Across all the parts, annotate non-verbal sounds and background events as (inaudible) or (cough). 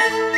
我 (laughs)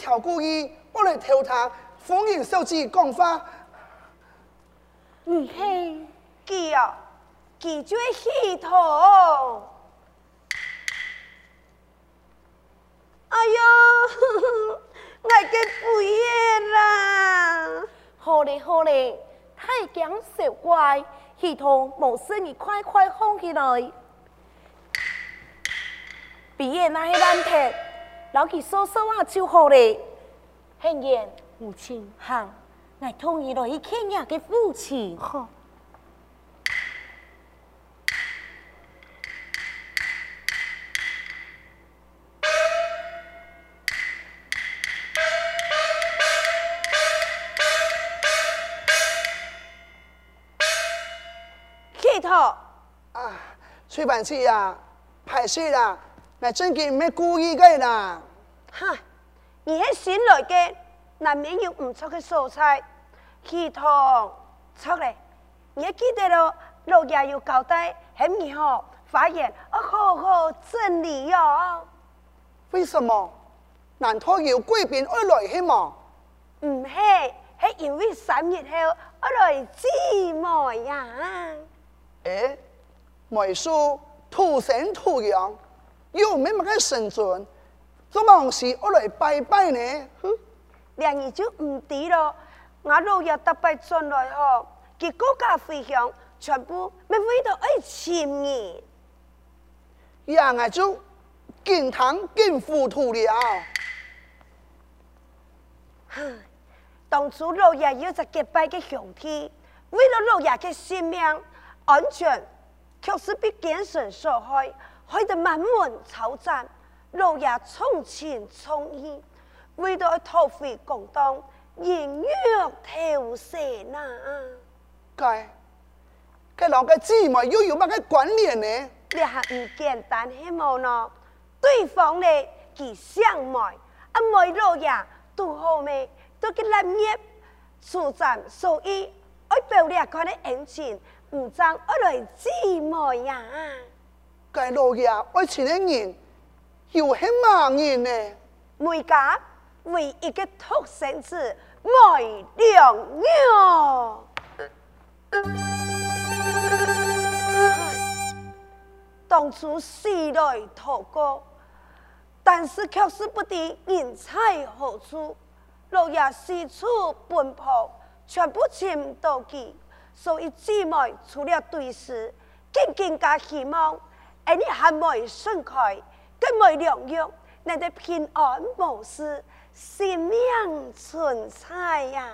条故意，我来偷他，欢迎小姐讲话。你嘿，记哦，记住系统。哎呦，我嘅不演啦！好嘞好嘞，太惊小怪，系统冇事，你快快放起来。毕业那些难题，老去说说话就好了。很言，母亲，好，我同意了一天涯的父亲。好。开头啊，吹板器呀，拍戏啦。我真嘅唔系故意嘅啦，哈！你系新来嘅，难免有唔错嘅素材，系统出嚟。你记得咯，老爷有交代，很唔好发言，我好好整理哟。为什么？难道有贵宾而来系吗？唔系，系因为三日后我来姊妹呀。诶，梅树土生土养。又没么个生存，做么事我来拜拜呢？哼，两日就唔抵咯。我老爷特别转来吼，给国家飞翔全部咪为到爱情呢？呀，我就更堂更糊涂了。哼，当初老爷有只结拜的兄弟，为了老爷嘅性命安全，确实被奸臣所害。害得满门抄斩，老爷从前从义，为了讨回公道，饮药偷蛇呐！该，该老个姊妹又有乜个关联呢？你还唔简单系么呢？对方呢，佢相卖，阿妹老爷都好咩？都给烂业，出战所以，爱表列佢的恩情，唔争而来姊妹呀！该老爷爱情的人有很盲人呢，每家为一个独生子卖良药，当初死来逃过，但是却是不知人在何处。老爷四处奔波，全部寻不到佢，所以姊妹除了对视，更更加希望。哎，你还没顺开，更没良药，你的平安无事，性命存在呀！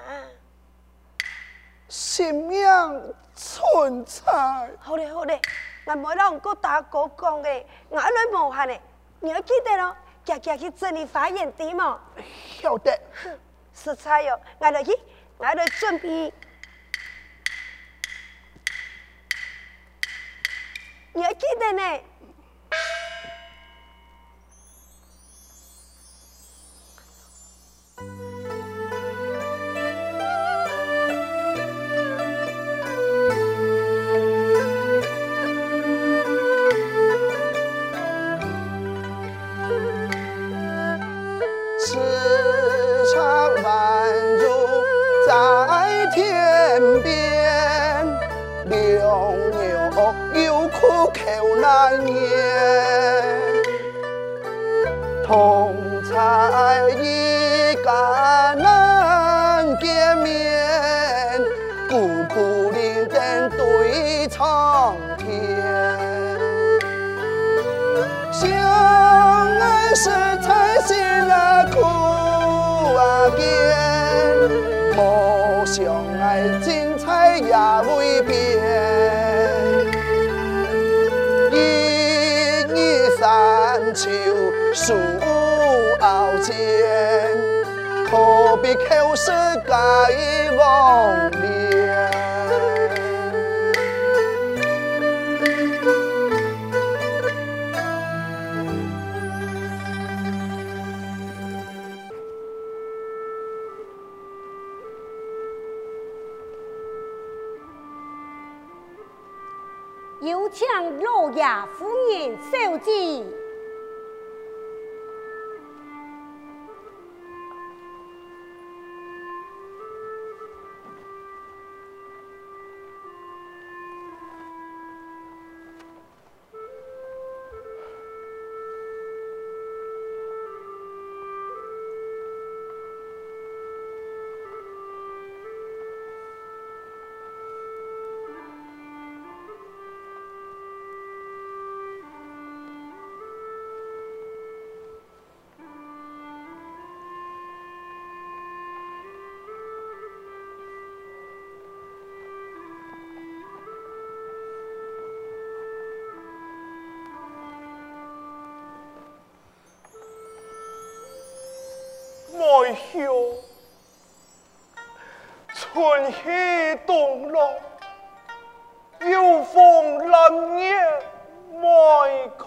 性命存在。好嘞，好嘞，我没让哥大哥讲的，我来无限的，你要记得咯，家家去这里发言的嘛。晓得。是菜哟，我来去，我来准备。你还记得呢？口难言，同在一根难见面，孤苦伶仃对苍天。相爱是太心难苦啊甜，不相爱精彩也未。树后见，何必口舌该忘念。有请罗亚夫人受祭。秋，春去冬来，有风 lan 叶迈开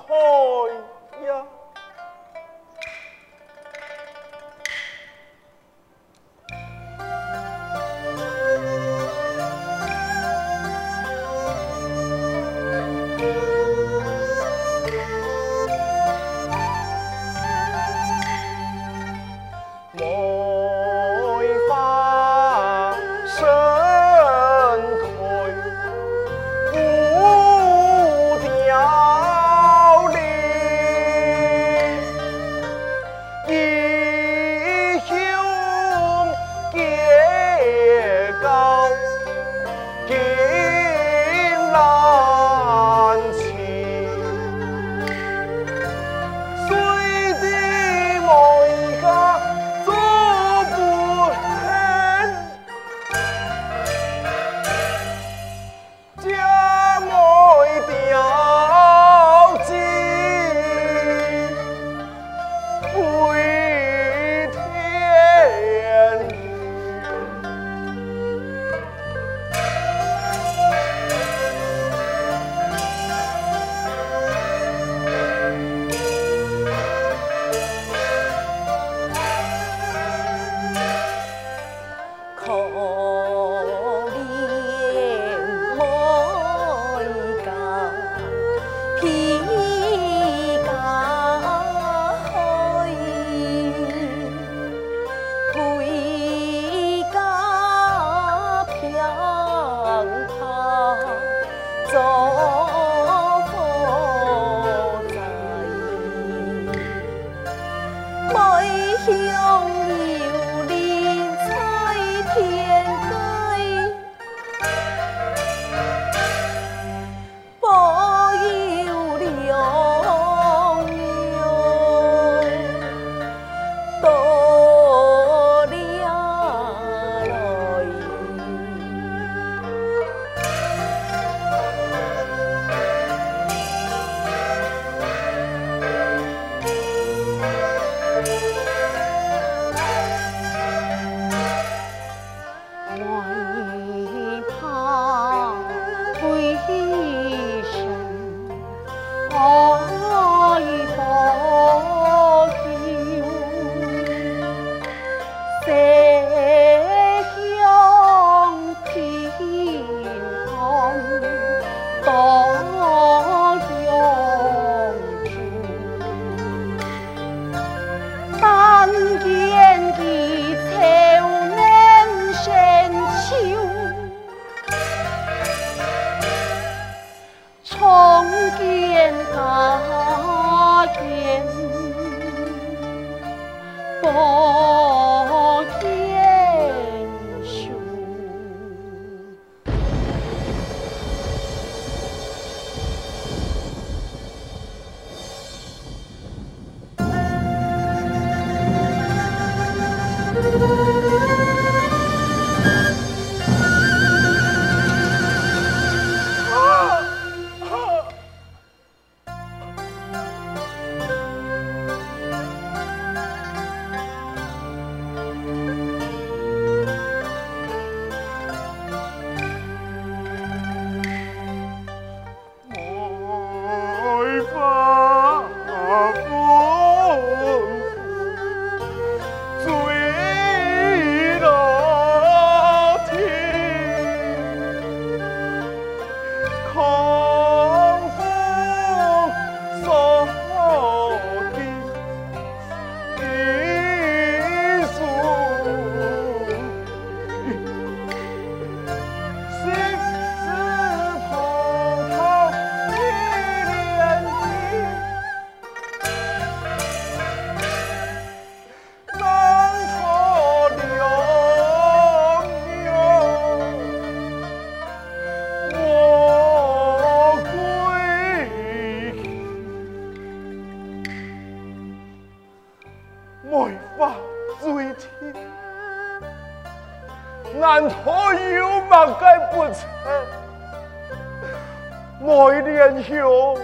每莲兄，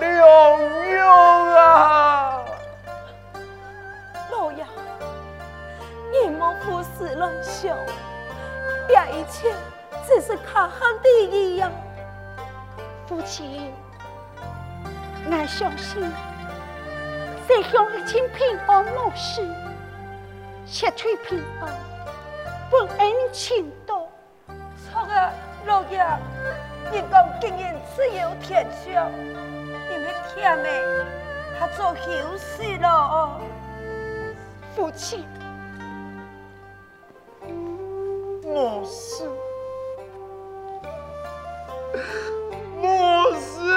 良友啊！老爷，你莫胡思乱想，这一切只是他喊的一样。父亲，俺相信，谁想一清平安无事，切取平安，报恩情多。错啊，老爷，人讲经营自有天相，你们天的，他做好事了。父亲，没事。没事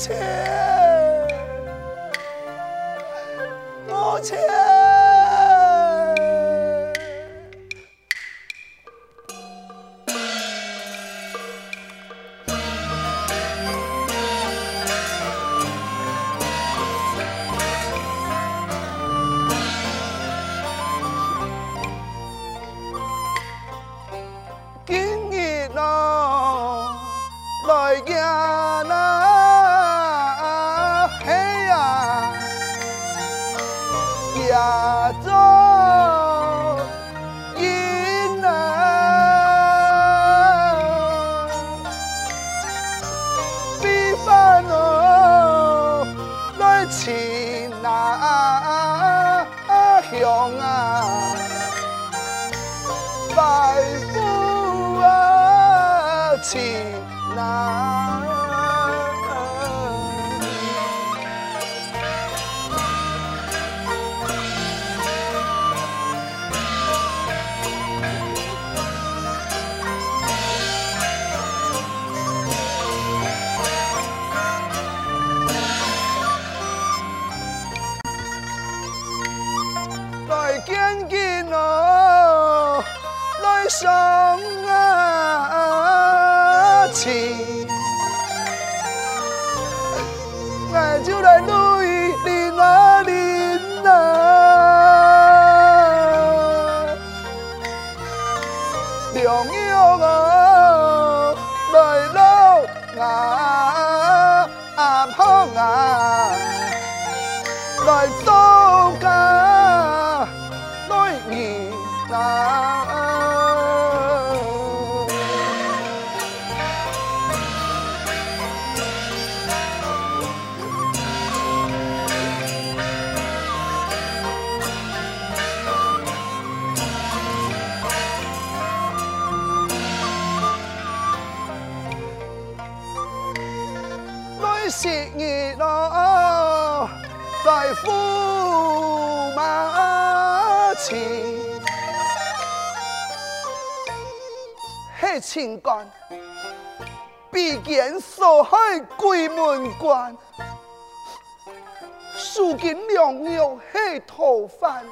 母亲，母亲。来驸马青，黑青干，比肩所海鬼门关，数斤良药黑头饭，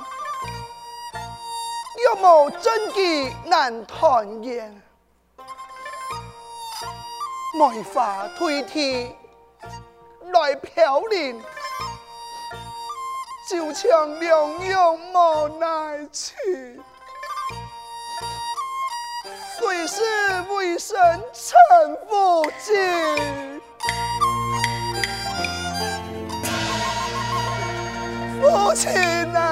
有无真机难团圆？梅花推天来飘零，就像良药无奈情。虽是为神臣不敬，父亲啊！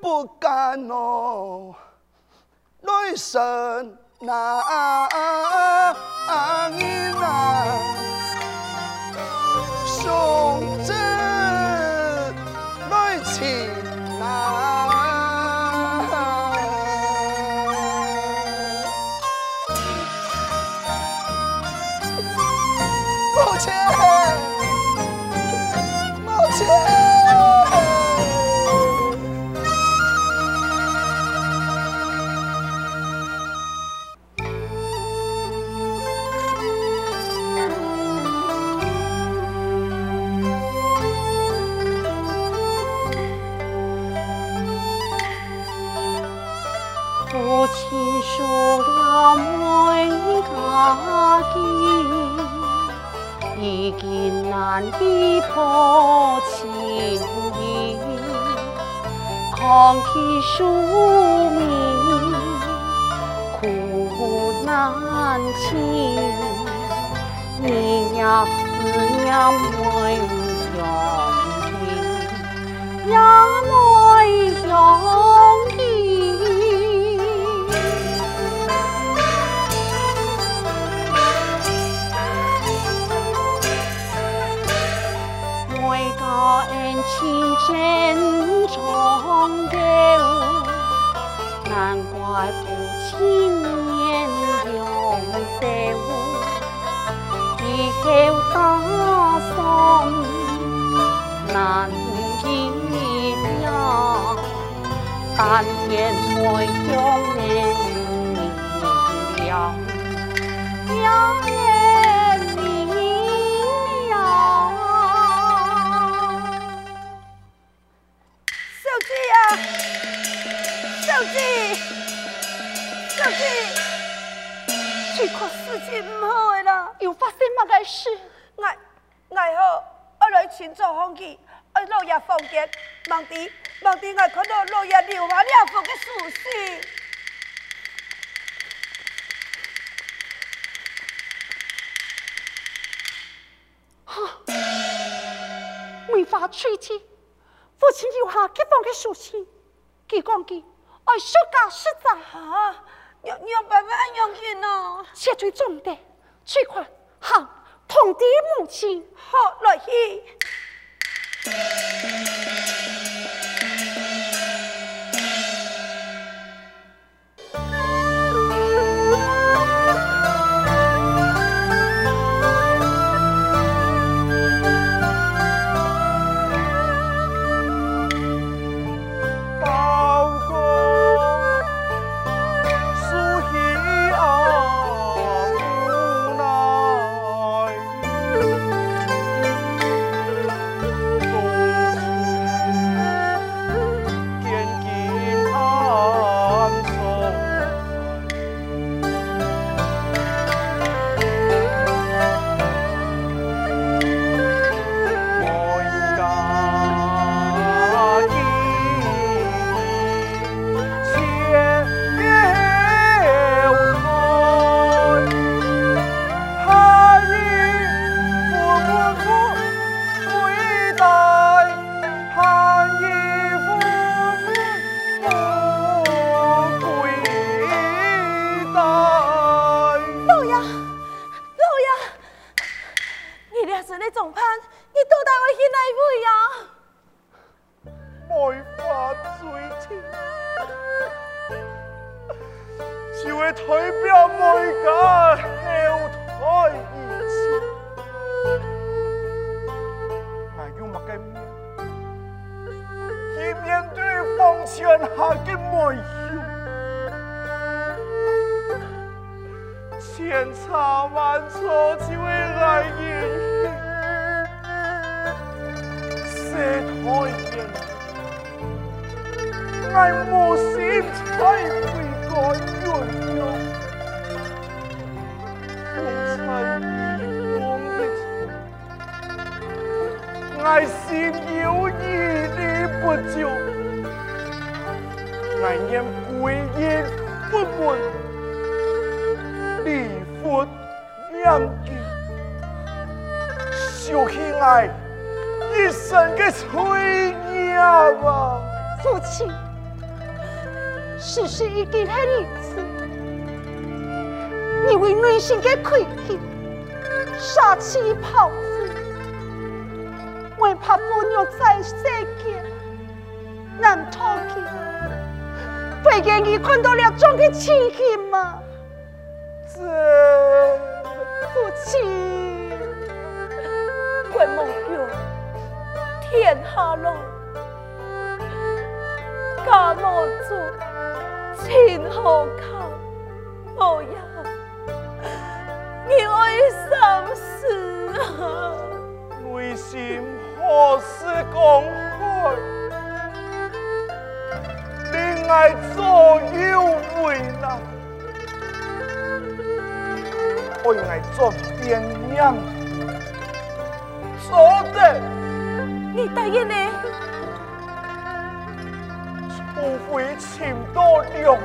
不敢哦，来生那啊姨那兄弟。啊啊啊啊啊啊啊啊我亲手了，每家己已经难抵破情义。看其疏密苦难，情你呀，思念为怨天，也不要怨。情真重。吹气。父亲留下这封的书信，给讲给爱说假实在。哈，你你要办法用心哦。切最重的，去看，好，通知母亲。好，来去。因为内心的愧疚，杀妻抛子，为怕母女再世见难逃去，不嫌弃看到了怎个痴心啊！这，父亲，怪梦女，天下乱，家母子，情何叩，无人。我的心死了内心何时公开你爱左右为难我爱左边娘嫂子你答应你不会情到了